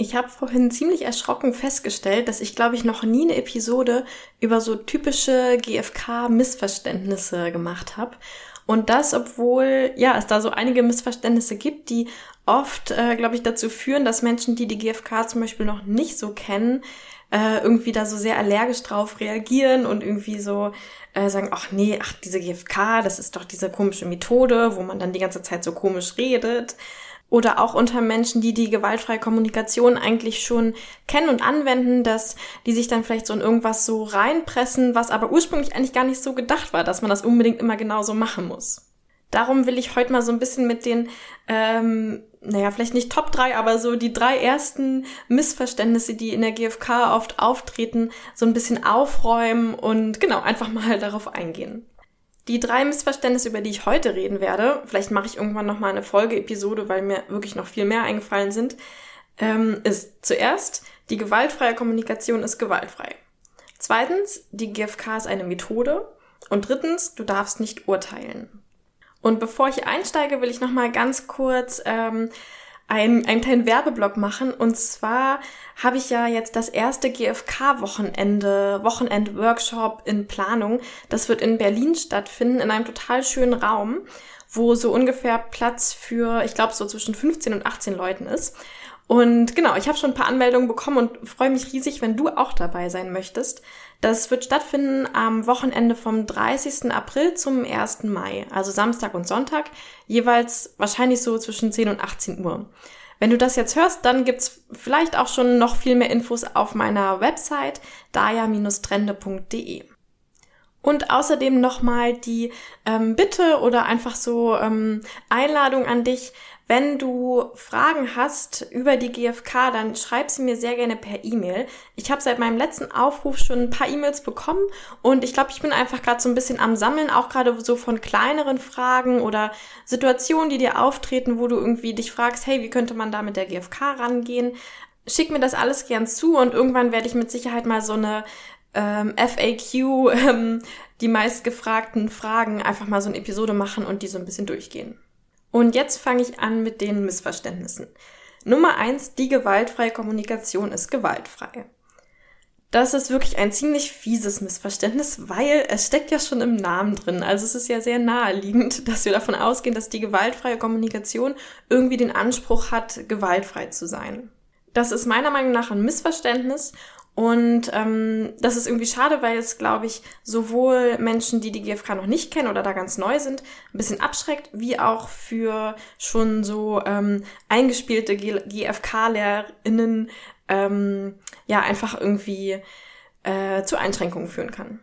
Ich habe vorhin ziemlich erschrocken festgestellt, dass ich, glaube ich, noch nie eine Episode über so typische GFK-Missverständnisse gemacht habe. Und das, obwohl, ja, es da so einige Missverständnisse gibt, die oft, äh, glaube ich, dazu führen, dass Menschen, die die GFK zum Beispiel noch nicht so kennen, äh, irgendwie da so sehr allergisch drauf reagieren und irgendwie so äh, sagen, ach nee, ach diese GFK, das ist doch diese komische Methode, wo man dann die ganze Zeit so komisch redet oder auch unter Menschen, die die gewaltfreie Kommunikation eigentlich schon kennen und anwenden, dass die sich dann vielleicht so in irgendwas so reinpressen, was aber ursprünglich eigentlich gar nicht so gedacht war, dass man das unbedingt immer genauso machen muss. Darum will ich heute mal so ein bisschen mit den, ähm, naja, vielleicht nicht Top 3, aber so die drei ersten Missverständnisse, die in der GfK oft auftreten, so ein bisschen aufräumen und genau, einfach mal darauf eingehen. Die drei Missverständnisse, über die ich heute reden werde, vielleicht mache ich irgendwann noch mal eine Folgeepisode, weil mir wirklich noch viel mehr eingefallen sind, ähm, ist zuerst, die gewaltfreie Kommunikation ist gewaltfrei. Zweitens, die GFK ist eine Methode. Und drittens, du darfst nicht urteilen. Und bevor ich einsteige, will ich noch mal ganz kurz ähm, einen, einen kleinen Werbeblock machen. Und zwar habe ich ja jetzt das erste GFK-Wochenende, Wochenend-Workshop in Planung. Das wird in Berlin stattfinden, in einem total schönen Raum, wo so ungefähr Platz für, ich glaube, so zwischen 15 und 18 Leuten ist. Und genau, ich habe schon ein paar Anmeldungen bekommen und freue mich riesig, wenn du auch dabei sein möchtest. Das wird stattfinden am Wochenende vom 30. April zum 1. Mai, also Samstag und Sonntag, jeweils wahrscheinlich so zwischen 10 und 18 Uhr. Wenn du das jetzt hörst, dann gibt's vielleicht auch schon noch viel mehr Infos auf meiner Website daya-trende.de. Und außerdem nochmal die ähm, Bitte oder einfach so ähm, Einladung an dich, wenn du Fragen hast über die GfK, dann schreib sie mir sehr gerne per E-Mail. Ich habe seit meinem letzten Aufruf schon ein paar E-Mails bekommen und ich glaube, ich bin einfach gerade so ein bisschen am Sammeln, auch gerade so von kleineren Fragen oder Situationen, die dir auftreten, wo du irgendwie dich fragst, hey, wie könnte man da mit der GfK rangehen? Schick mir das alles gern zu und irgendwann werde ich mit Sicherheit mal so eine ähm, FAQ, ähm, die meistgefragten Fragen, einfach mal so eine Episode machen und die so ein bisschen durchgehen. Und jetzt fange ich an mit den Missverständnissen. Nummer eins, die gewaltfreie Kommunikation ist gewaltfrei. Das ist wirklich ein ziemlich fieses Missverständnis, weil es steckt ja schon im Namen drin. Also es ist ja sehr naheliegend, dass wir davon ausgehen, dass die gewaltfreie Kommunikation irgendwie den Anspruch hat, gewaltfrei zu sein. Das ist meiner Meinung nach ein Missverständnis und ähm, das ist irgendwie schade, weil es, glaube ich, sowohl Menschen, die die GfK noch nicht kennen oder da ganz neu sind, ein bisschen abschreckt, wie auch für schon so ähm, eingespielte GfK-LehrerInnen ähm, ja einfach irgendwie äh, zu Einschränkungen führen kann.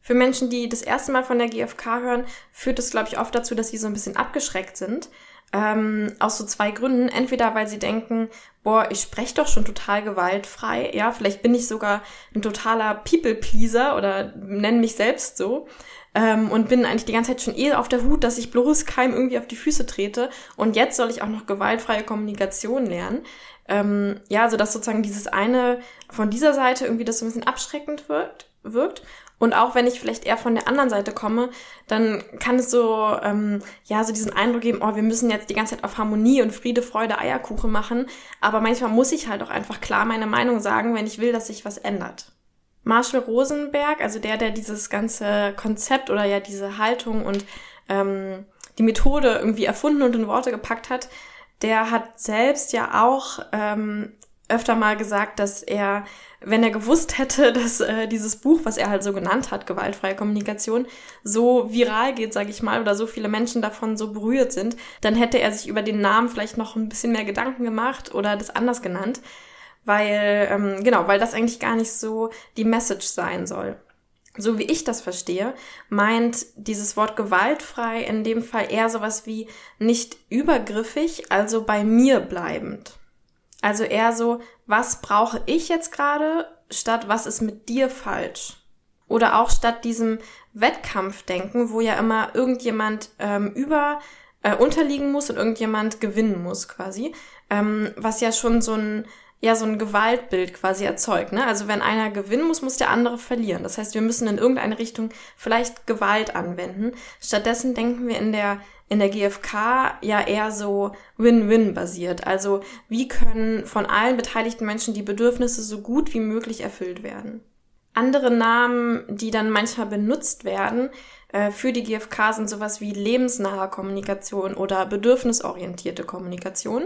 Für Menschen, die das erste Mal von der GfK hören, führt es, glaube ich, oft dazu, dass sie so ein bisschen abgeschreckt sind, ähm, aus so zwei Gründen. Entweder weil sie denken, boah, ich spreche doch schon total gewaltfrei. Ja, vielleicht bin ich sogar ein totaler People-Pleaser oder nenne mich selbst so. Ähm, und bin eigentlich die ganze Zeit schon eh auf der Hut, dass ich bloß keinem irgendwie auf die Füße trete. Und jetzt soll ich auch noch gewaltfreie Kommunikation lernen. Ähm, ja, also dass sozusagen dieses eine von dieser Seite irgendwie das so ein bisschen abschreckend wirkt. wirkt. Und auch wenn ich vielleicht eher von der anderen Seite komme, dann kann es so, ähm, ja, so diesen Eindruck geben, oh, wir müssen jetzt die ganze Zeit auf Harmonie und Friede, Freude, Eierkuchen machen. Aber manchmal muss ich halt auch einfach klar meine Meinung sagen, wenn ich will, dass sich was ändert. Marshall Rosenberg, also der, der dieses ganze Konzept oder ja diese Haltung und ähm, die Methode irgendwie erfunden und in Worte gepackt hat, der hat selbst ja auch ähm, öfter mal gesagt, dass er, wenn er gewusst hätte, dass äh, dieses Buch, was er halt so genannt hat, gewaltfreie Kommunikation, so viral geht, sage ich mal, oder so viele Menschen davon so berührt sind, dann hätte er sich über den Namen vielleicht noch ein bisschen mehr Gedanken gemacht oder das anders genannt, weil ähm, genau, weil das eigentlich gar nicht so die Message sein soll. So wie ich das verstehe, meint dieses Wort gewaltfrei in dem Fall eher sowas wie nicht übergriffig, also bei mir bleibend. Also eher so, was brauche ich jetzt gerade, statt was ist mit dir falsch? Oder auch statt diesem Wettkampfdenken, wo ja immer irgendjemand ähm, über äh, unterliegen muss und irgendjemand gewinnen muss quasi, ähm, was ja schon so ein ja so ein Gewaltbild quasi erzeugt. Ne? Also wenn einer gewinnen muss, muss der andere verlieren. Das heißt, wir müssen in irgendeine Richtung vielleicht Gewalt anwenden. Stattdessen denken wir in der in der GfK ja eher so Win-Win basiert. Also wie können von allen beteiligten Menschen die Bedürfnisse so gut wie möglich erfüllt werden. Andere Namen, die dann manchmal benutzt werden äh, für die GfK, sind sowas wie lebensnahe Kommunikation oder bedürfnisorientierte Kommunikation,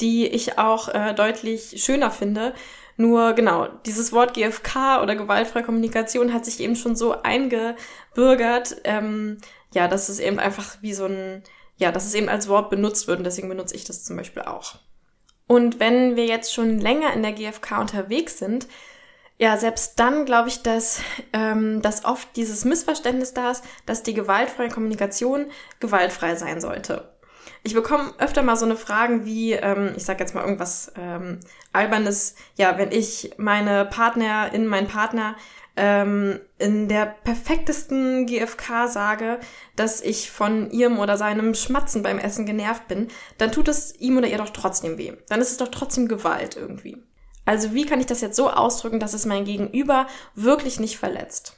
die ich auch äh, deutlich schöner finde. Nur genau, dieses Wort GfK oder gewaltfreie Kommunikation hat sich eben schon so eingebürgert, ähm, ja, dass es eben einfach wie so ein, ja, dass es eben als Wort benutzt wird und deswegen benutze ich das zum Beispiel auch. Und wenn wir jetzt schon länger in der GfK unterwegs sind, ja, selbst dann glaube ich, dass, ähm, dass oft dieses Missverständnis da ist, dass die gewaltfreie Kommunikation gewaltfrei sein sollte. Ich bekomme öfter mal so eine Fragen wie, ähm, ich sag jetzt mal irgendwas ähm, Albernes, ja, wenn ich meine Partnerin, meinen Partner ähm, in der perfektesten GFK sage, dass ich von ihrem oder seinem Schmatzen beim Essen genervt bin, dann tut es ihm oder ihr doch trotzdem weh. Dann ist es doch trotzdem Gewalt irgendwie. Also wie kann ich das jetzt so ausdrücken, dass es mein Gegenüber wirklich nicht verletzt?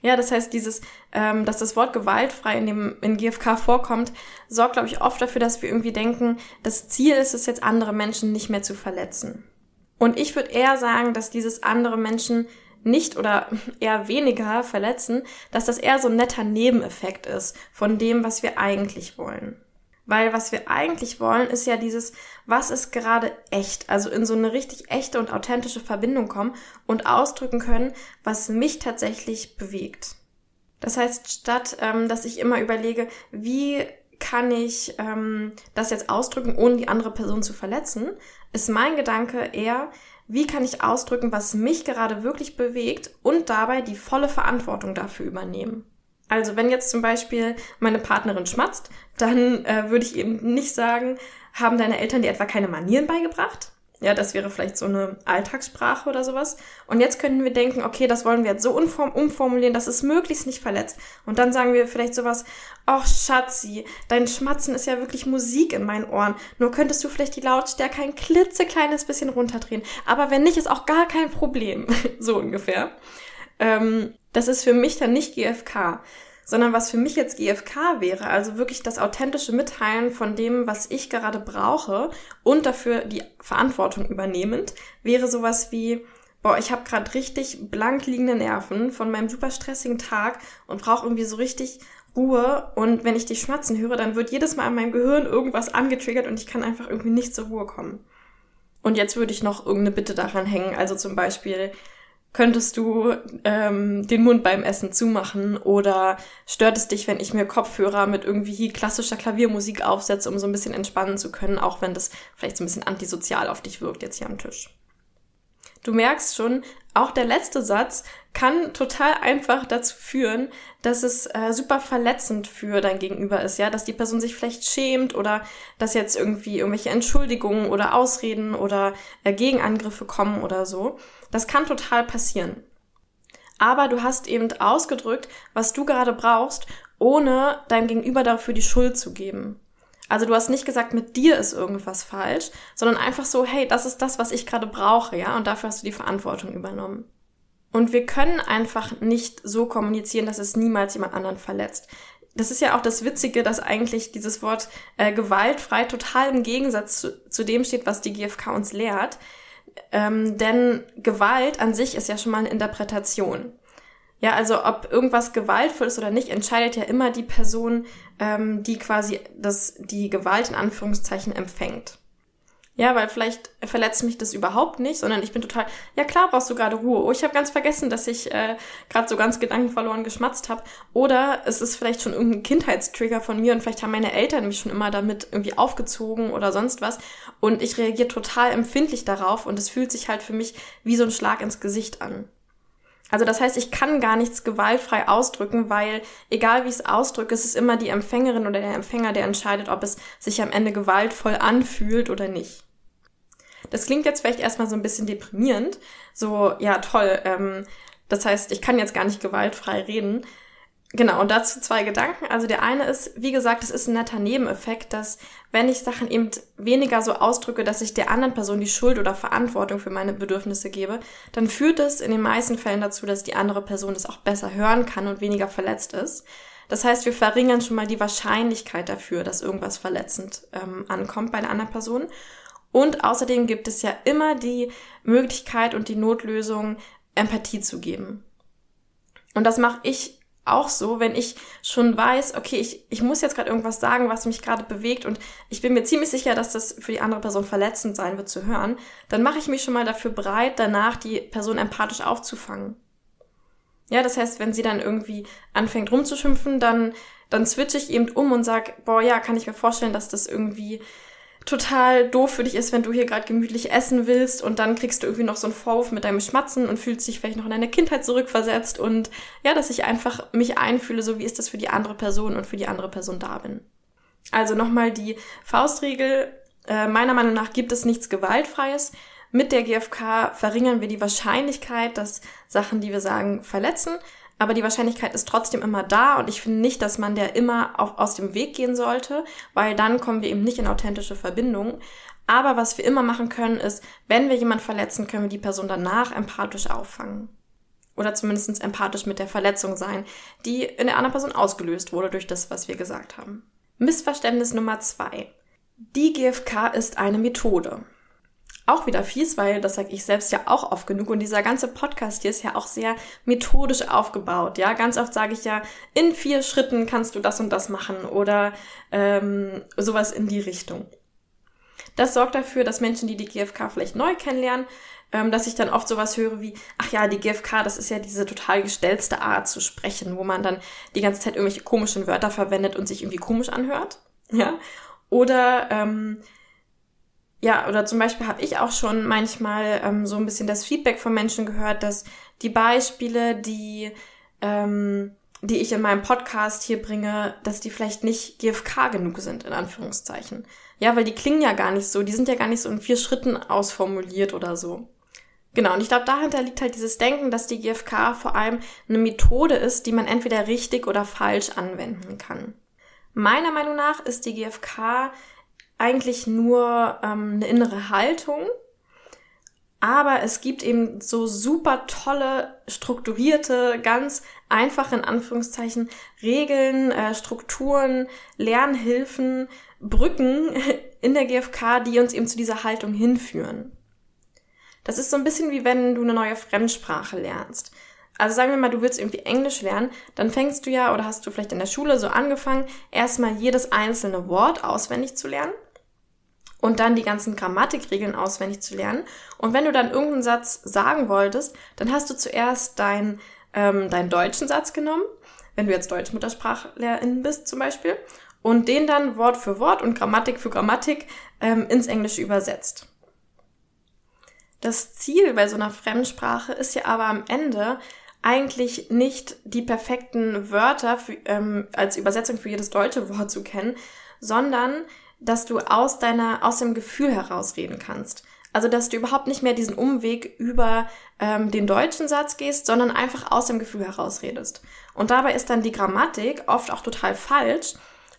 Ja, das heißt, dieses, ähm, dass das Wort gewaltfrei in dem in GFK vorkommt, sorgt, glaube ich, oft dafür, dass wir irgendwie denken, das Ziel ist es jetzt, andere Menschen nicht mehr zu verletzen. Und ich würde eher sagen, dass dieses andere Menschen nicht oder eher weniger verletzen, dass das eher so ein netter Nebeneffekt ist von dem, was wir eigentlich wollen. Weil was wir eigentlich wollen, ist ja dieses, was ist gerade echt, also in so eine richtig echte und authentische Verbindung kommen und ausdrücken können, was mich tatsächlich bewegt. Das heißt, statt ähm, dass ich immer überlege, wie kann ich ähm, das jetzt ausdrücken, ohne die andere Person zu verletzen, ist mein Gedanke eher, wie kann ich ausdrücken, was mich gerade wirklich bewegt und dabei die volle Verantwortung dafür übernehmen. Also wenn jetzt zum Beispiel meine Partnerin schmatzt, dann äh, würde ich eben nicht sagen, haben deine Eltern dir etwa keine Manieren beigebracht? Ja, das wäre vielleicht so eine Alltagssprache oder sowas. Und jetzt könnten wir denken, okay, das wollen wir jetzt so umformulieren, dass es möglichst nicht verletzt. Und dann sagen wir vielleicht sowas, ach Schatzi, dein Schmatzen ist ja wirklich Musik in meinen Ohren. Nur könntest du vielleicht die Lautstärke ein klitzekleines bisschen runterdrehen. Aber wenn nicht, ist auch gar kein Problem. so ungefähr. Ähm, das ist für mich dann nicht GFK, sondern was für mich jetzt GFK wäre, also wirklich das authentische Mitteilen von dem, was ich gerade brauche und dafür die Verantwortung übernehmend, wäre sowas wie, boah, ich habe gerade richtig blank liegende Nerven von meinem super stressigen Tag und brauche irgendwie so richtig Ruhe und wenn ich die Schmatzen höre, dann wird jedes Mal in meinem Gehirn irgendwas angetriggert und ich kann einfach irgendwie nicht zur Ruhe kommen. Und jetzt würde ich noch irgendeine Bitte daran hängen, also zum Beispiel, könntest du ähm, den Mund beim Essen zumachen oder stört es dich, wenn ich mir Kopfhörer mit irgendwie klassischer Klaviermusik aufsetze, um so ein bisschen entspannen zu können, auch wenn das vielleicht so ein bisschen antisozial auf dich wirkt jetzt hier am Tisch. Du merkst schon, auch der letzte Satz kann total einfach dazu führen, dass es äh, super verletzend für dein Gegenüber ist, ja, dass die Person sich vielleicht schämt oder dass jetzt irgendwie irgendwelche Entschuldigungen oder Ausreden oder äh, Gegenangriffe kommen oder so. Das kann total passieren. Aber du hast eben ausgedrückt, was du gerade brauchst, ohne deinem Gegenüber dafür die Schuld zu geben. Also du hast nicht gesagt, mit dir ist irgendwas falsch, sondern einfach so, hey, das ist das, was ich gerade brauche, ja, und dafür hast du die Verantwortung übernommen. Und wir können einfach nicht so kommunizieren, dass es niemals jemand anderen verletzt. Das ist ja auch das Witzige, dass eigentlich dieses Wort äh, gewaltfrei total im Gegensatz zu, zu dem steht, was die GfK uns lehrt. Ähm, denn Gewalt an sich ist ja schon mal eine Interpretation. Ja, also ob irgendwas gewaltvoll ist oder nicht, entscheidet ja immer die Person, ähm, die quasi das, die Gewalt in Anführungszeichen empfängt. Ja, weil vielleicht verletzt mich das überhaupt nicht, sondern ich bin total, ja klar brauchst du gerade Ruhe. Oh, ich habe ganz vergessen, dass ich äh, gerade so ganz gedankenverloren geschmatzt habe. Oder es ist vielleicht schon irgendein Kindheitstrigger von mir und vielleicht haben meine Eltern mich schon immer damit irgendwie aufgezogen oder sonst was. Und ich reagiere total empfindlich darauf und es fühlt sich halt für mich wie so ein Schlag ins Gesicht an. Also das heißt, ich kann gar nichts gewaltfrei ausdrücken, weil egal wie ich es ausdrücke, es ist immer die Empfängerin oder der Empfänger, der entscheidet, ob es sich am Ende gewaltvoll anfühlt oder nicht. Das klingt jetzt vielleicht erstmal so ein bisschen deprimierend. So, ja, toll. Ähm, das heißt, ich kann jetzt gar nicht gewaltfrei reden. Genau, und dazu zwei Gedanken. Also der eine ist, wie gesagt, es ist ein netter Nebeneffekt, dass wenn ich Sachen eben weniger so ausdrücke, dass ich der anderen Person die Schuld oder Verantwortung für meine Bedürfnisse gebe, dann führt es in den meisten Fällen dazu, dass die andere Person das auch besser hören kann und weniger verletzt ist. Das heißt, wir verringern schon mal die Wahrscheinlichkeit dafür, dass irgendwas verletzend ähm, ankommt bei einer anderen Person. Und außerdem gibt es ja immer die Möglichkeit und die Notlösung, Empathie zu geben. Und das mache ich auch so, wenn ich schon weiß, okay, ich, ich muss jetzt gerade irgendwas sagen, was mich gerade bewegt und ich bin mir ziemlich sicher, dass das für die andere Person verletzend sein wird zu hören, dann mache ich mich schon mal dafür bereit, danach die Person empathisch aufzufangen. Ja, das heißt, wenn sie dann irgendwie anfängt rumzuschimpfen, dann, dann switche ich eben um und sag, boah, ja, kann ich mir vorstellen, dass das irgendwie total doof für dich ist, wenn du hier gerade gemütlich essen willst und dann kriegst du irgendwie noch so einen Vorwurf mit deinem Schmatzen und fühlst dich vielleicht noch in deine Kindheit zurückversetzt und ja, dass ich einfach mich einfühle, so wie ist das für die andere Person und für die andere Person da bin. Also nochmal die Faustregel. Äh, meiner Meinung nach gibt es nichts Gewaltfreies. Mit der GfK verringern wir die Wahrscheinlichkeit, dass Sachen, die wir sagen, verletzen. Aber die Wahrscheinlichkeit ist trotzdem immer da und ich finde nicht, dass man der immer auf, aus dem Weg gehen sollte, weil dann kommen wir eben nicht in authentische Verbindungen. Aber was wir immer machen können, ist, wenn wir jemanden verletzen, können wir die Person danach empathisch auffangen. Oder zumindest empathisch mit der Verletzung sein, die in der anderen Person ausgelöst wurde durch das, was wir gesagt haben. Missverständnis Nummer zwei. Die GFK ist eine Methode auch wieder fies, weil das sage ich selbst ja auch oft genug und dieser ganze Podcast hier ist ja auch sehr methodisch aufgebaut. Ja, ganz oft sage ich ja, in vier Schritten kannst du das und das machen oder ähm, sowas in die Richtung. Das sorgt dafür, dass Menschen, die die GfK vielleicht neu kennenlernen, ähm, dass ich dann oft sowas höre wie, ach ja, die GfK, das ist ja diese total gestellte Art zu sprechen, wo man dann die ganze Zeit irgendwelche komischen Wörter verwendet und sich irgendwie komisch anhört. Ja. Oder ähm, ja, oder zum Beispiel habe ich auch schon manchmal ähm, so ein bisschen das Feedback von Menschen gehört, dass die Beispiele, die, ähm, die ich in meinem Podcast hier bringe, dass die vielleicht nicht GFK genug sind, in Anführungszeichen. Ja, weil die klingen ja gar nicht so, die sind ja gar nicht so in vier Schritten ausformuliert oder so. Genau, und ich glaube, dahinter liegt halt dieses Denken, dass die GFK vor allem eine Methode ist, die man entweder richtig oder falsch anwenden kann. Meiner Meinung nach ist die GFK eigentlich nur ähm, eine innere Haltung. Aber es gibt eben so super tolle, strukturierte, ganz einfache in Anführungszeichen Regeln, äh, Strukturen, Lernhilfen, Brücken in der GfK, die uns eben zu dieser Haltung hinführen. Das ist so ein bisschen wie wenn du eine neue Fremdsprache lernst. Also sagen wir mal, du willst irgendwie Englisch lernen, dann fängst du ja oder hast du vielleicht in der Schule so angefangen, erstmal jedes einzelne Wort auswendig zu lernen und dann die ganzen Grammatikregeln auswendig zu lernen. Und wenn du dann irgendeinen Satz sagen wolltest, dann hast du zuerst dein, ähm, deinen deutschen Satz genommen, wenn du jetzt Deutschmuttersprachlehrerin bist zum Beispiel, und den dann Wort für Wort und Grammatik für Grammatik ähm, ins Englische übersetzt. Das Ziel bei so einer Fremdsprache ist ja aber am Ende eigentlich nicht die perfekten Wörter für, ähm, als Übersetzung für jedes deutsche Wort zu kennen, sondern dass du aus deiner, aus dem Gefühl heraus reden kannst. Also, dass du überhaupt nicht mehr diesen Umweg über ähm, den deutschen Satz gehst, sondern einfach aus dem Gefühl heraus redest. Und dabei ist dann die Grammatik oft auch total falsch.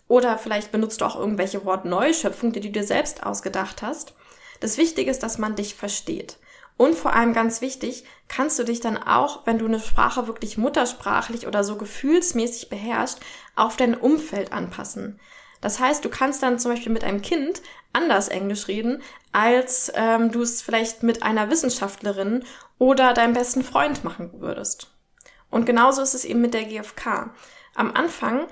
Oder vielleicht benutzt du auch irgendwelche Wortneuschöpfungen, die du dir selbst ausgedacht hast. Das Wichtige ist, dass man dich versteht. Und vor allem ganz wichtig, kannst du dich dann auch, wenn du eine Sprache wirklich muttersprachlich oder so gefühlsmäßig beherrschst, auf dein Umfeld anpassen. Das heißt, du kannst dann zum Beispiel mit einem Kind anders Englisch reden, als ähm, du es vielleicht mit einer Wissenschaftlerin oder deinem besten Freund machen würdest. Und genauso ist es eben mit der GfK. Am Anfang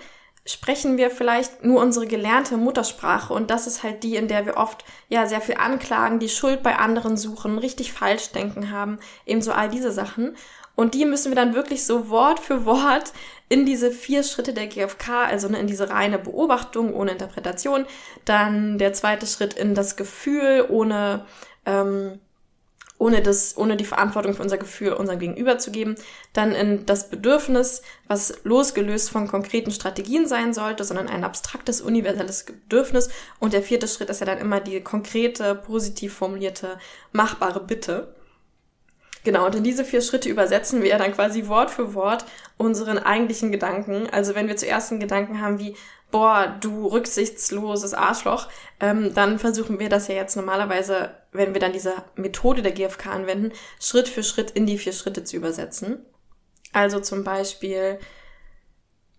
sprechen wir vielleicht nur unsere gelernte Muttersprache und das ist halt die, in der wir oft ja sehr viel anklagen, die Schuld bei anderen suchen, richtig falsch denken haben, ebenso all diese Sachen. Und die müssen wir dann wirklich so Wort für Wort in diese vier Schritte der GfK, also ne, in diese reine Beobachtung ohne Interpretation, dann der zweite Schritt in das Gefühl ohne ähm, ohne das, ohne die Verantwortung für unser Gefühl unserem Gegenüber zu geben, dann in das Bedürfnis, was losgelöst von konkreten Strategien sein sollte, sondern ein abstraktes, universelles Bedürfnis. Und der vierte Schritt ist ja dann immer die konkrete, positiv formulierte, machbare Bitte. Genau, und in diese vier Schritte übersetzen wir dann quasi Wort für Wort unseren eigentlichen Gedanken. Also wenn wir zuerst einen Gedanken haben wie, boah, du rücksichtsloses Arschloch, ähm, dann versuchen wir das ja jetzt normalerweise, wenn wir dann diese Methode der GfK anwenden, Schritt für Schritt in die vier Schritte zu übersetzen. Also zum Beispiel,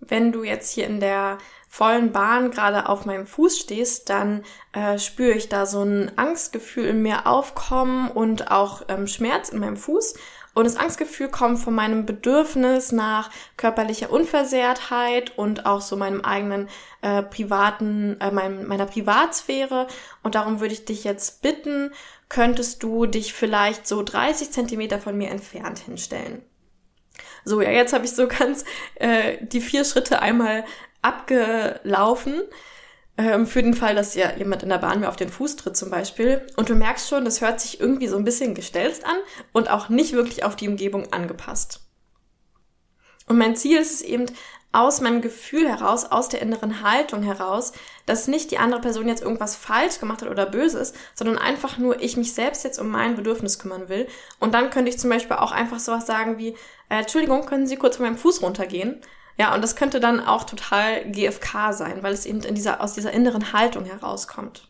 Wenn du jetzt hier in der vollen Bahn gerade auf meinem Fuß stehst, dann äh, spüre ich da so ein Angstgefühl in mir aufkommen und auch ähm, Schmerz in meinem Fuß. Und das Angstgefühl kommt von meinem Bedürfnis nach körperlicher Unversehrtheit und auch so meinem eigenen äh, privaten, äh, meinem, meiner Privatsphäre. Und darum würde ich dich jetzt bitten, könntest du dich vielleicht so 30 Zentimeter von mir entfernt hinstellen. So, ja, jetzt habe ich so ganz äh, die vier Schritte einmal abgelaufen. Ähm, für den Fall, dass ja jemand in der Bahn mir auf den Fuß tritt zum Beispiel. Und du merkst schon, das hört sich irgendwie so ein bisschen gestelzt an und auch nicht wirklich auf die Umgebung angepasst. Und mein Ziel ist es eben, aus meinem Gefühl heraus, aus der inneren Haltung heraus, dass nicht die andere Person jetzt irgendwas falsch gemacht hat oder böses, sondern einfach nur ich mich selbst jetzt um mein Bedürfnis kümmern will. Und dann könnte ich zum Beispiel auch einfach sowas sagen wie, äh, Entschuldigung, können Sie kurz von meinem Fuß runtergehen? Ja, und das könnte dann auch total GFK sein, weil es eben in dieser, aus dieser inneren Haltung herauskommt.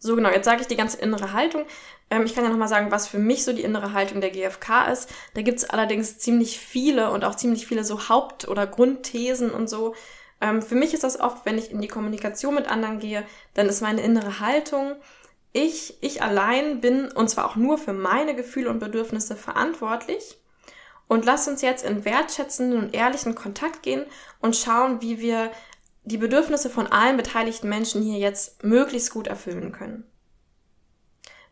So genau, jetzt sage ich die ganze innere Haltung. Ähm, ich kann ja nochmal sagen, was für mich so die innere Haltung der GfK ist. Da gibt's allerdings ziemlich viele und auch ziemlich viele so Haupt- oder Grundthesen und so. Ähm, für mich ist das oft, wenn ich in die Kommunikation mit anderen gehe, dann ist meine innere Haltung, ich, ich allein bin, und zwar auch nur für meine Gefühle und Bedürfnisse verantwortlich und lass uns jetzt in wertschätzenden und ehrlichen Kontakt gehen und schauen, wie wir die Bedürfnisse von allen beteiligten Menschen hier jetzt möglichst gut erfüllen können.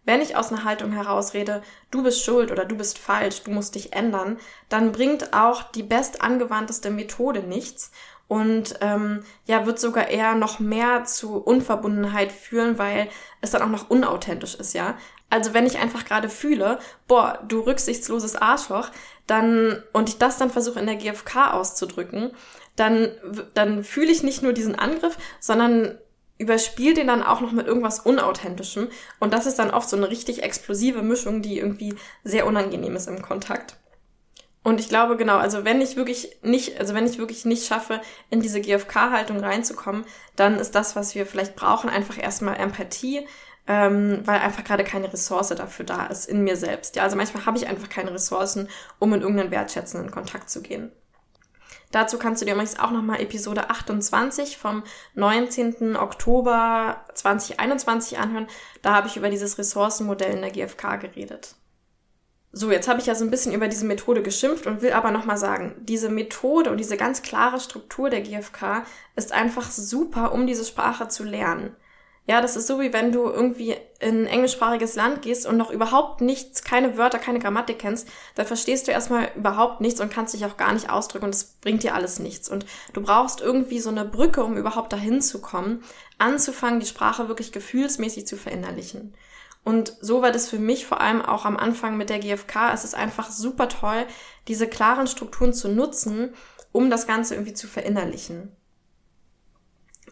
Wenn ich aus einer Haltung heraus rede, du bist schuld oder du bist falsch, du musst dich ändern, dann bringt auch die best angewandteste Methode nichts und ähm, ja, wird sogar eher noch mehr zu Unverbundenheit führen, weil es dann auch noch unauthentisch ist, ja. Also wenn ich einfach gerade fühle, boah, du rücksichtsloses Arschloch, dann und ich das dann versuche in der GFK auszudrücken, dann dann fühle ich nicht nur diesen Angriff, sondern überspiel den dann auch noch mit irgendwas unauthentischem und das ist dann oft so eine richtig explosive Mischung, die irgendwie sehr unangenehm ist im Kontakt. Und ich glaube genau, also wenn ich wirklich nicht, also wenn ich wirklich nicht schaffe, in diese GFK-Haltung reinzukommen, dann ist das, was wir vielleicht brauchen, einfach erstmal Empathie, ähm, weil einfach gerade keine Ressource dafür da ist in mir selbst. Ja, also manchmal habe ich einfach keine Ressourcen, um in irgendeinen wertschätzenden Kontakt zu gehen. Dazu kannst du dir übrigens auch nochmal Episode 28 vom 19. Oktober 2021 anhören. Da habe ich über dieses Ressourcenmodell in der GfK geredet. So, jetzt habe ich ja so ein bisschen über diese Methode geschimpft und will aber nochmal sagen, diese Methode und diese ganz klare Struktur der GfK ist einfach super, um diese Sprache zu lernen. Ja, das ist so wie wenn du irgendwie in ein englischsprachiges Land gehst und noch überhaupt nichts, keine Wörter, keine Grammatik kennst, dann verstehst du erstmal überhaupt nichts und kannst dich auch gar nicht ausdrücken und es bringt dir alles nichts. Und du brauchst irgendwie so eine Brücke, um überhaupt dahin zu kommen, anzufangen, die Sprache wirklich gefühlsmäßig zu verinnerlichen. Und so war das für mich vor allem auch am Anfang mit der GfK. Es ist einfach super toll, diese klaren Strukturen zu nutzen, um das Ganze irgendwie zu verinnerlichen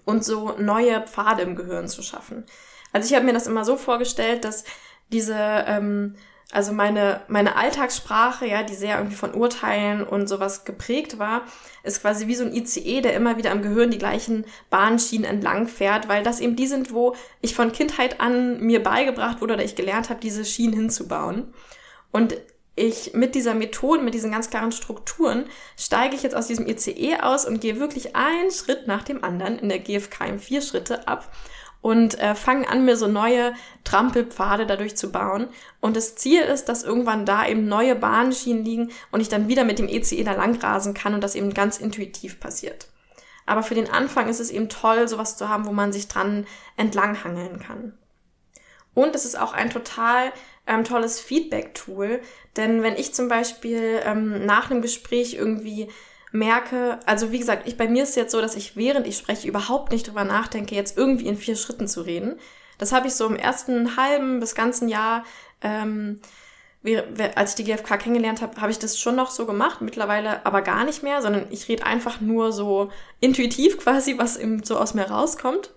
und so neue Pfade im Gehirn zu schaffen. Also ich habe mir das immer so vorgestellt, dass diese, ähm, also meine, meine Alltagssprache, ja, die sehr irgendwie von Urteilen und sowas geprägt war, ist quasi wie so ein ICE, der immer wieder am Gehirn die gleichen Bahnschienen entlang fährt, weil das eben die sind, wo ich von Kindheit an mir beigebracht wurde oder ich gelernt habe, diese Schienen hinzubauen. Und ich mit dieser Methode, mit diesen ganz klaren Strukturen, steige ich jetzt aus diesem ICE aus und gehe wirklich einen Schritt nach dem anderen in der GFK im vier Schritte ab und äh, fange an, mir so neue Trampelpfade dadurch zu bauen. Und das Ziel ist, dass irgendwann da eben neue Bahnschienen liegen und ich dann wieder mit dem ECE da lang rasen kann und das eben ganz intuitiv passiert. Aber für den Anfang ist es eben toll, sowas zu haben, wo man sich dran entlanghangeln kann. Und es ist auch ein total ähm, tolles Feedback-Tool. Denn wenn ich zum Beispiel ähm, nach einem Gespräch irgendwie merke, also wie gesagt, ich bei mir ist jetzt so, dass ich während ich spreche überhaupt nicht drüber nachdenke, jetzt irgendwie in vier Schritten zu reden. Das habe ich so im ersten halben bis ganzen Jahr, ähm, als ich die GfK kennengelernt habe, habe ich das schon noch so gemacht, mittlerweile aber gar nicht mehr, sondern ich rede einfach nur so intuitiv quasi, was eben so aus mir rauskommt.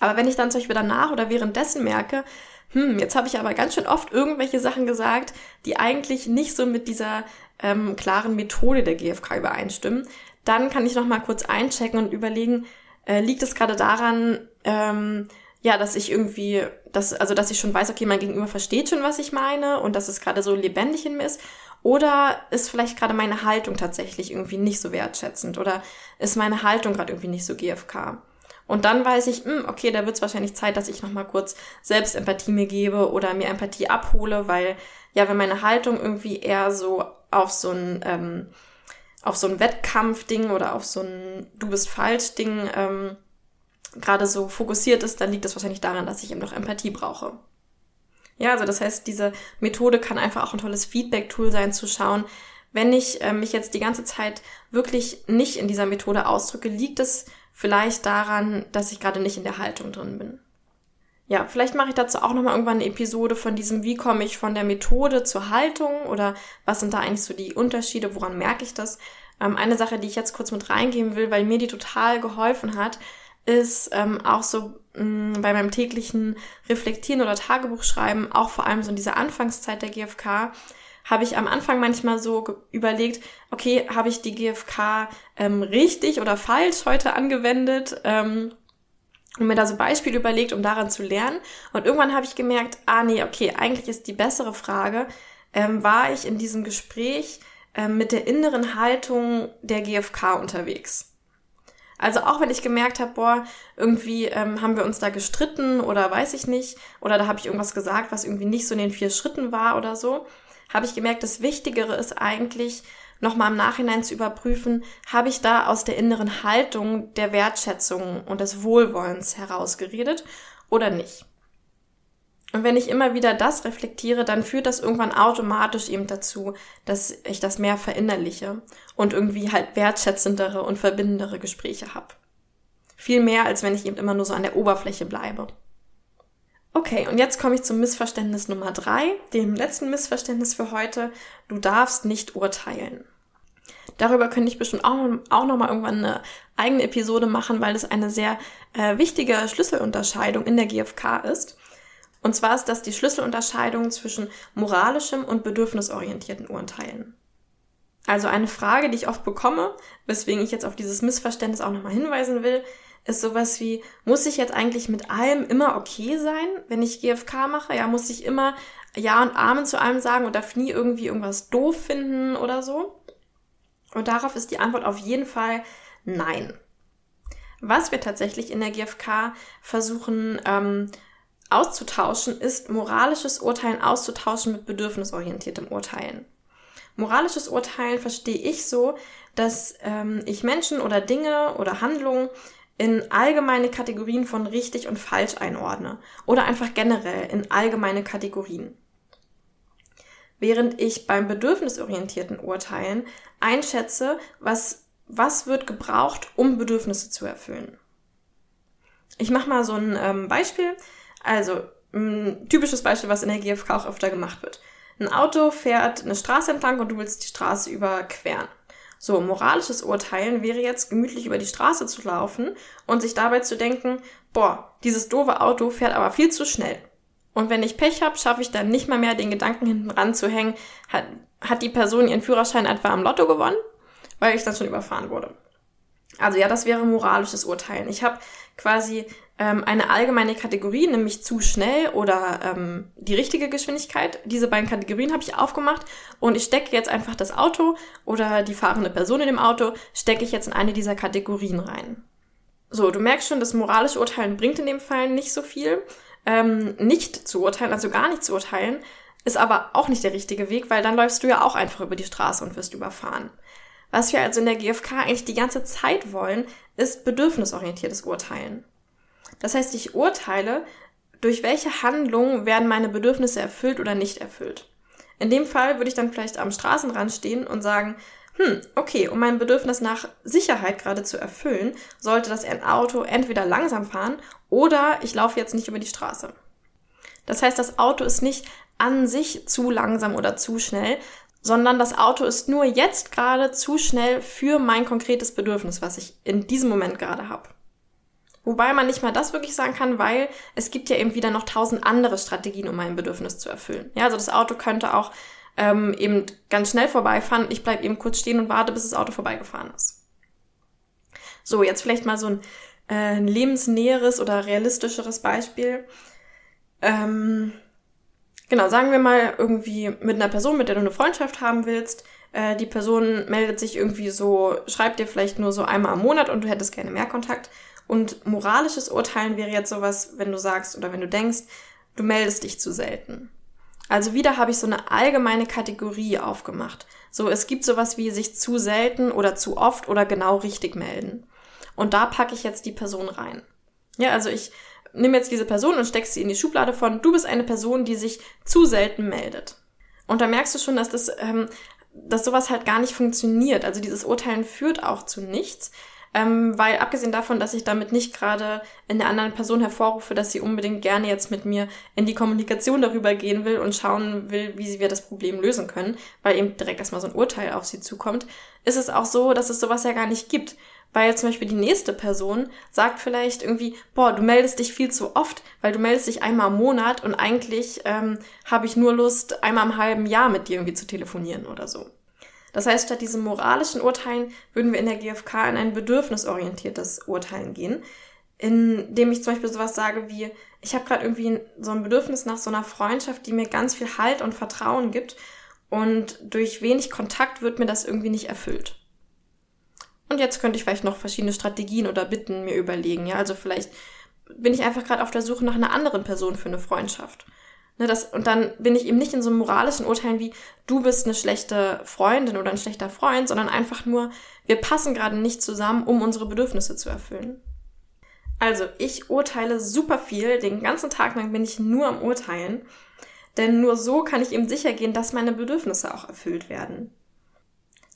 Aber wenn ich dann zum Beispiel danach oder währenddessen merke, hm, jetzt habe ich aber ganz schön oft irgendwelche Sachen gesagt, die eigentlich nicht so mit dieser ähm, klaren Methode der GfK übereinstimmen, dann kann ich noch mal kurz einchecken und überlegen, äh, liegt es gerade daran, ähm, ja, dass ich irgendwie, dass, also dass ich schon weiß, okay, mein Gegenüber versteht schon, was ich meine und dass es gerade so lebendig in mir ist, Oder ist vielleicht gerade meine Haltung tatsächlich irgendwie nicht so wertschätzend? Oder ist meine Haltung gerade irgendwie nicht so GFK? Und dann weiß ich, mh, hm, okay, da wird es wahrscheinlich Zeit, dass ich nochmal kurz selbst Empathie mir gebe oder mir Empathie abhole, weil ja, wenn meine Haltung irgendwie eher so auf so ein, ähm, auf so ein Wettkampf-Ding oder auf so ein Du bist falsch-Ding ähm, gerade so fokussiert ist, dann liegt es wahrscheinlich daran, dass ich eben noch Empathie brauche. Ja, also das heißt, diese Methode kann einfach auch ein tolles Feedback-Tool sein, zu schauen, wenn ich äh, mich jetzt die ganze Zeit wirklich nicht in dieser Methode ausdrücke, liegt es vielleicht daran, dass ich gerade nicht in der Haltung drin bin. Ja, vielleicht mache ich dazu auch nochmal irgendwann eine Episode von diesem, wie komme ich von der Methode zur Haltung oder was sind da eigentlich so die Unterschiede, woran merke ich das? Ähm, eine Sache, die ich jetzt kurz mit reingeben will, weil mir die total geholfen hat, ist ähm, auch so mh, mm, bei meinem täglichen Reflektieren oder Tagebuchschreiben, auch vor allem so in dieser Anfangszeit der GfK, habe ich am Anfang manchmal so überlegt, okay, habe ich die GfK ähm, richtig oder falsch heute angewendet? Ähm, und mir da so Beispiele überlegt, um daran zu lernen. Und irgendwann habe ich gemerkt, ah nee, okay, eigentlich ist die bessere Frage, ähm, war ich in diesem Gespräch ähm, mit der inneren Haltung der GfK unterwegs? Also auch wenn ich gemerkt habe, boah, irgendwie ähm, haben wir uns da gestritten oder weiß ich nicht, oder da habe ich irgendwas gesagt, was irgendwie nicht so in den vier Schritten war oder so, habe ich gemerkt, das Wichtigere ist eigentlich, nochmal im Nachhinein zu überprüfen, habe ich da aus der inneren Haltung der Wertschätzung und des Wohlwollens herausgeredet oder nicht. Und wenn ich immer wieder das reflektiere, dann führt das irgendwann automatisch eben dazu, dass ich das mehr verinnerliche und irgendwie halt wertschätzendere und verbindendere Gespräche habe. Viel mehr, als wenn ich eben immer nur so an der Oberfläche bleibe. Okay, und jetzt komme ich zum Missverständnis Nummer drei, dem letzten Missverständnis für heute. Du darfst nicht urteilen. Darüber könnte ich bestimmt auch, auch nochmal irgendwann eine eigene Episode machen, weil es eine sehr äh, wichtige Schlüsselunterscheidung in der GfK ist. Und zwar ist das die Schlüsselunterscheidung zwischen moralischem und bedürfnisorientierten Urteilen. Also eine Frage, die ich oft bekomme, weswegen ich jetzt auf dieses Missverständnis auch nochmal hinweisen will, ist sowas wie, muss ich jetzt eigentlich mit allem immer okay sein, wenn ich GFK mache? Ja, muss ich immer Ja und Amen zu allem sagen und darf nie irgendwie irgendwas doof finden oder so? Und darauf ist die Antwort auf jeden Fall nein. Was wir tatsächlich in der GfK versuchen ähm, auszutauschen, ist moralisches Urteilen auszutauschen mit bedürfnisorientiertem Urteilen. Moralisches Urteilen verstehe ich so, dass ähm, ich Menschen oder Dinge oder Handlungen in allgemeine Kategorien von richtig und falsch einordne oder einfach generell in allgemeine Kategorien. Während ich beim bedürfnisorientierten Urteilen einschätze, was, was wird gebraucht, um Bedürfnisse zu erfüllen. Ich mache mal so ein ähm, Beispiel. Also, ein typisches Beispiel, was in der GfK auch öfter gemacht wird. Ein Auto fährt eine Straße entlang und du willst die Straße überqueren. So, moralisches Urteilen wäre jetzt, gemütlich über die Straße zu laufen und sich dabei zu denken, boah, dieses doofe Auto fährt aber viel zu schnell. Und wenn ich Pech habe, schaffe ich dann nicht mal mehr den Gedanken hinten ranzuhängen, hat, hat die Person ihren Führerschein etwa am Lotto gewonnen, weil ich dann schon überfahren wurde. Also ja, das wäre moralisches Urteilen. Ich habe quasi ähm, eine allgemeine Kategorie, nämlich zu schnell oder ähm, die richtige Geschwindigkeit. Diese beiden Kategorien habe ich aufgemacht und ich stecke jetzt einfach das Auto oder die fahrende Person in dem Auto, stecke ich jetzt in eine dieser Kategorien rein. So, du merkst schon, das moralische Urteilen bringt in dem Fall nicht so viel. Ähm, nicht zu urteilen, also gar nicht zu urteilen, ist aber auch nicht der richtige Weg, weil dann läufst du ja auch einfach über die Straße und wirst überfahren. Was wir also in der GfK eigentlich die ganze Zeit wollen, ist bedürfnisorientiertes Urteilen. Das heißt, ich urteile, durch welche Handlungen werden meine Bedürfnisse erfüllt oder nicht erfüllt. In dem Fall würde ich dann vielleicht am Straßenrand stehen und sagen, hm, okay, um mein Bedürfnis nach Sicherheit gerade zu erfüllen, sollte das Auto entweder langsam fahren oder ich laufe jetzt nicht über die Straße. Das heißt, das Auto ist nicht an sich zu langsam oder zu schnell, sondern das Auto ist nur jetzt gerade zu schnell für mein konkretes Bedürfnis, was ich in diesem Moment gerade habe. Wobei man nicht mal das wirklich sagen kann, weil es gibt ja eben wieder noch tausend andere Strategien, um mein Bedürfnis zu erfüllen. Ja, also das Auto könnte auch ähm, eben ganz schnell vorbeifahren. Ich bleib eben kurz stehen und warte, bis das Auto vorbeigefahren ist. So, jetzt vielleicht mal so ein, äh, ein lebensnäheres oder realistischeres Beispiel. Ähm, Genau, sagen wir mal irgendwie mit einer Person, mit der du eine Freundschaft haben willst. Äh, die Person meldet sich irgendwie so, schreibt dir vielleicht nur so einmal am Monat und du hättest gerne mehr Kontakt. Und moralisches Urteilen wäre jetzt sowas, wenn du sagst oder wenn du denkst, du meldest dich zu selten. Also wieder habe ich so eine allgemeine Kategorie aufgemacht. So, es gibt sowas wie sich zu selten oder zu oft oder genau richtig melden. Und da packe ich jetzt die Person rein. Ja, also ich nehme jetzt diese Person und stecke sie in die Schublade von, du bist eine Person, die sich zu selten meldet. Und da merkst du schon, dass das, ähm, dass sowas halt gar nicht funktioniert. Also dieses Urteilen führt auch zu nichts. Ähm, weil abgesehen davon, dass ich damit nicht gerade in der anderen Person hervorrufe, dass sie unbedingt gerne jetzt mit mir in die Kommunikation darüber gehen will und schauen will, wie wir das Problem lösen können, weil eben direkt erstmal so ein Urteil auf sie zukommt, ist es auch so, dass es sowas ja gar nicht gibt. Weil zum Beispiel die nächste Person sagt vielleicht irgendwie, boah, du meldest dich viel zu oft, weil du meldest dich einmal im Monat und eigentlich ähm, habe ich nur Lust, einmal im halben Jahr mit dir irgendwie zu telefonieren oder so. Das heißt, statt diesem moralischen Urteilen würden wir in der GfK in ein bedürfnisorientiertes Urteilen gehen, indem ich zum Beispiel sowas sage wie, ich habe gerade irgendwie so ein Bedürfnis nach so einer Freundschaft, die mir ganz viel Halt und Vertrauen gibt und durch wenig Kontakt wird mir das irgendwie nicht erfüllt. Und jetzt könnte ich vielleicht noch verschiedene Strategien oder Bitten mir überlegen. Ja, also vielleicht bin ich einfach gerade auf der Suche nach einer anderen Person für eine Freundschaft. Ne, das, und dann bin ich eben nicht in so moralischen Urteilen wie, du bist eine schlechte Freundin oder ein schlechter Freund, sondern einfach nur, wir passen gerade nicht zusammen, um unsere Bedürfnisse zu erfüllen. Also, ich urteile super viel, den ganzen Tag lang bin ich nur am Urteilen, denn nur so kann ich eben sicher gehen, dass meine Bedürfnisse auch erfüllt werden.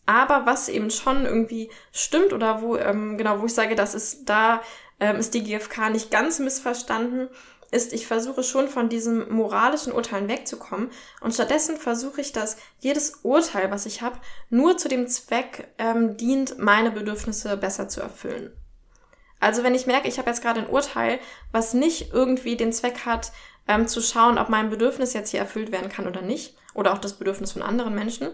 Aber was eben schon irgendwie stimmt oder wo, ähm, genau, wo ich sage, das ist, da ähm, ist die GfK nicht ganz missverstanden, ist, ich versuche schon von diesem moralischen Urteilen wegzukommen und stattdessen versuche ich, dass jedes Urteil, was ich habe, nur zu dem Zweck ähm, dient, meine Bedürfnisse besser zu erfüllen. Also wenn ich merke, ich habe jetzt gerade ein Urteil, was nicht irgendwie den Zweck hat, ähm, zu schauen, ob mein Bedürfnis jetzt hier erfüllt werden kann oder nicht, oder auch das Bedürfnis von anderen Menschen,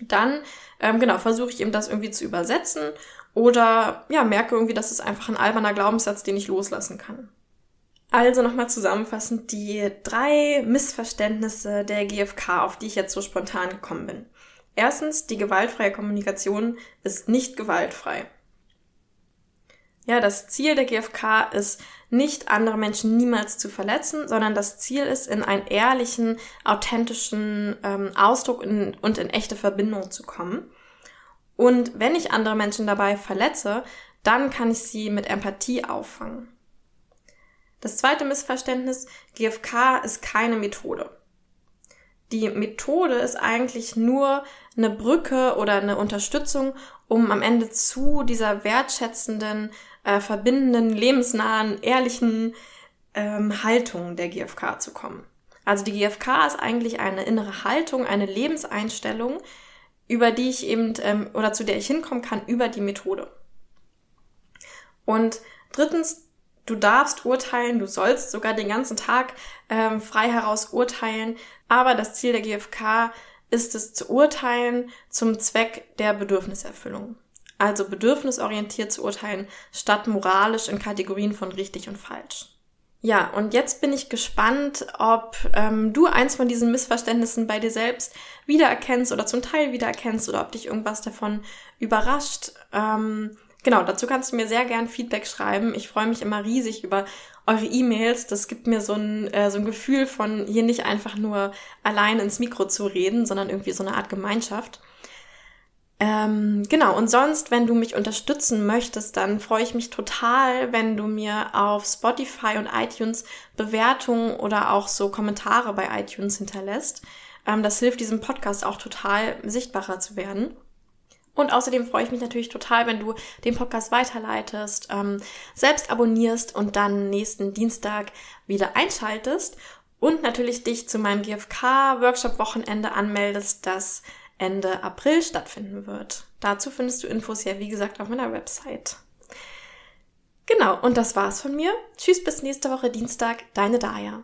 dann ähm, genau versuche ich eben das irgendwie zu übersetzen oder ja merke irgendwie, das ist einfach ein alberner Glaubenssatz, den ich loslassen kann. Also nochmal zusammenfassend die drei Missverständnisse der GfK, auf die ich jetzt so spontan gekommen bin. Erstens, die gewaltfreie Kommunikation ist nicht gewaltfrei. Ja, das Ziel der GfK ist nicht andere Menschen niemals zu verletzen, sondern das Ziel ist, in einen ehrlichen, authentischen ähm, Ausdruck in, und in echte Verbindung zu kommen. Und wenn ich andere Menschen dabei verletze, dann kann ich sie mit Empathie auffangen. Das zweite Missverständnis, GFK ist keine Methode. Die Methode ist eigentlich nur eine Brücke oder eine Unterstützung, um am Ende zu dieser wertschätzenden, äh, verbindenden, lebensnahen, ehrlichen ähm, Haltung der GFK zu kommen. Also die GFK ist eigentlich eine innere Haltung, eine Lebenseinstellung, über die ich eben ähm, oder zu der ich hinkommen kann über die Methode. Und drittens, Du darfst urteilen, du sollst sogar den ganzen Tag ähm, frei heraus urteilen, aber das Ziel der GfK ist es zu urteilen zum Zweck der Bedürfniserfüllung. Also bedürfnisorientiert zu urteilen, statt moralisch in Kategorien von richtig und falsch. Ja, und jetzt bin ich gespannt, ob ähm, du eins von diesen Missverständnissen bei dir selbst wiedererkennst oder zum Teil wiedererkennst oder ob dich irgendwas davon überrascht. Ähm, Genau, dazu kannst du mir sehr gern Feedback schreiben. Ich freue mich immer riesig über eure E-Mails. Das gibt mir so ein, äh, so ein Gefühl von hier nicht einfach nur allein ins Mikro zu reden, sondern irgendwie so eine Art Gemeinschaft. Ähm, genau, und sonst, wenn du mich unterstützen möchtest, dann freue ich mich total, wenn du mir auf Spotify und iTunes Bewertungen oder auch so Kommentare bei iTunes hinterlässt. Ähm, das hilft diesem Podcast auch total sichtbarer zu werden. Und außerdem freue ich mich natürlich total, wenn du den Podcast weiterleitest, ähm, selbst abonnierst und dann nächsten Dienstag wieder einschaltest und natürlich dich zu meinem GFK-Workshop-Wochenende anmeldest, das Ende April stattfinden wird. Dazu findest du Infos ja, wie gesagt, auf meiner Website. Genau, und das war's von mir. Tschüss bis nächste Woche Dienstag, deine Daya.